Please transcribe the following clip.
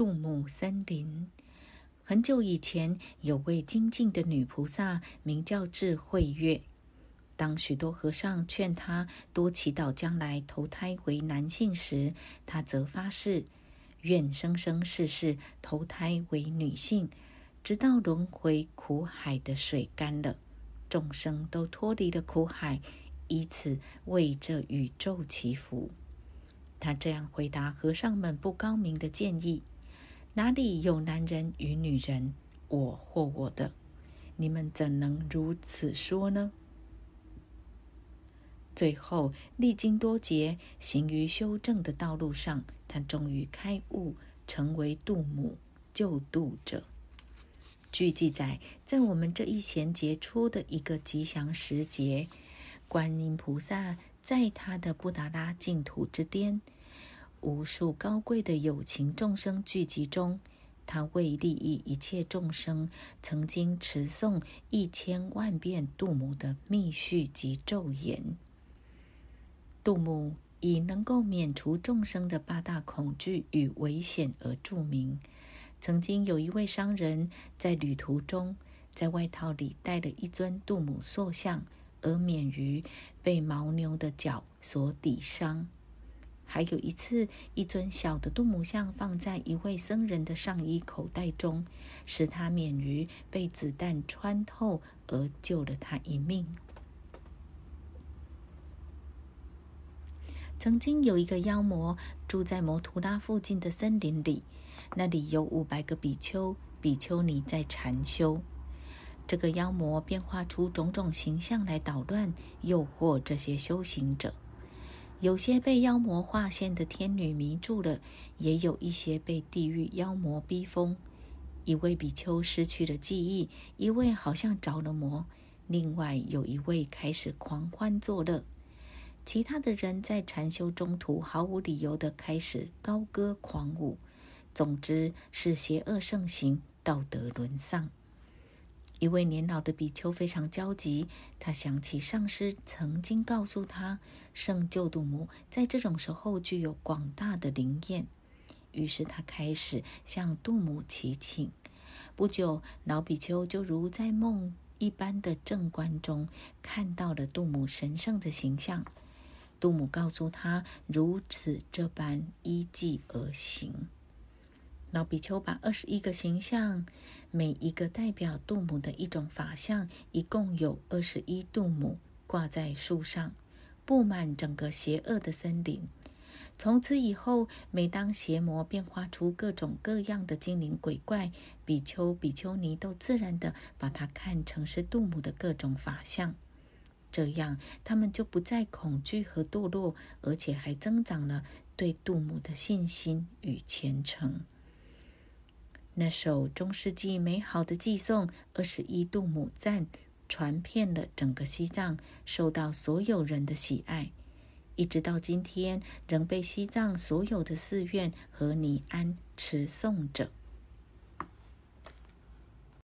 杜牧森林。很久以前，有位精进的女菩萨，名叫智慧月。当许多和尚劝她多祈祷将来投胎为男性时，她则发誓，愿生生世世投胎为女性，直到轮回苦海的水干了，众生都脱离了苦海，以此为这宇宙祈福。他这样回答和尚们不高明的建议：“哪里有男人与女人，我或我的？你们怎能如此说呢？”最后，历经多劫，行于修正的道路上，他终于开悟，成为度母救度者。据记载，在我们这一贤节初的一个吉祥时节，观音菩萨在他的布达拉净土之巅，无数高贵的有情众生聚集中，他为利益一切众生，曾经持诵一千万遍杜母的密续及咒言。杜母以能够免除众生的八大恐惧与危险而著名。曾经有一位商人，在旅途中，在外套里带了一尊杜母塑像，而免于被牦牛的脚所抵伤。还有一次，一尊小的杜母像放在一位僧人的上衣口袋中，使他免于被子弹穿透，而救了他一命。曾经有一个妖魔住在摩图拉附近的森林里，那里有五百个比丘、比丘尼在禅修。这个妖魔变化出种种形象来捣乱、诱惑这些修行者。有些被妖魔化现的天女迷住了，也有一些被地狱妖魔逼疯。一位比丘失去了记忆，一位好像着了魔，另外有一位开始狂欢作乐。其他的人在禅修中途毫无理由的开始高歌狂舞，总之是邪恶盛行，道德沦丧。一位年老的比丘非常焦急，他想起上师曾经告诉他，圣救度母在这种时候具有广大的灵验，于是他开始向度母祈请。不久，老比丘就如在梦一般的正观中看到了度母神圣的形象。杜母告诉他：“如此这般依计而行。”老比丘把二十一个形象，每一个代表杜母的一种法相，一共有二十一杜母，挂在树上，布满整个邪恶的森林。从此以后，每当邪魔变化出各种各样的精灵鬼怪，比丘、比丘尼都自然的把它看成是杜母的各种法相。这样，他们就不再恐惧和堕落，而且还增长了对杜母的信心与虔诚。那首中世纪美好的寄颂《二十一度母赞》传遍了整个西藏，受到所有人的喜爱，一直到今天，仍被西藏所有的寺院和尼庵持诵着。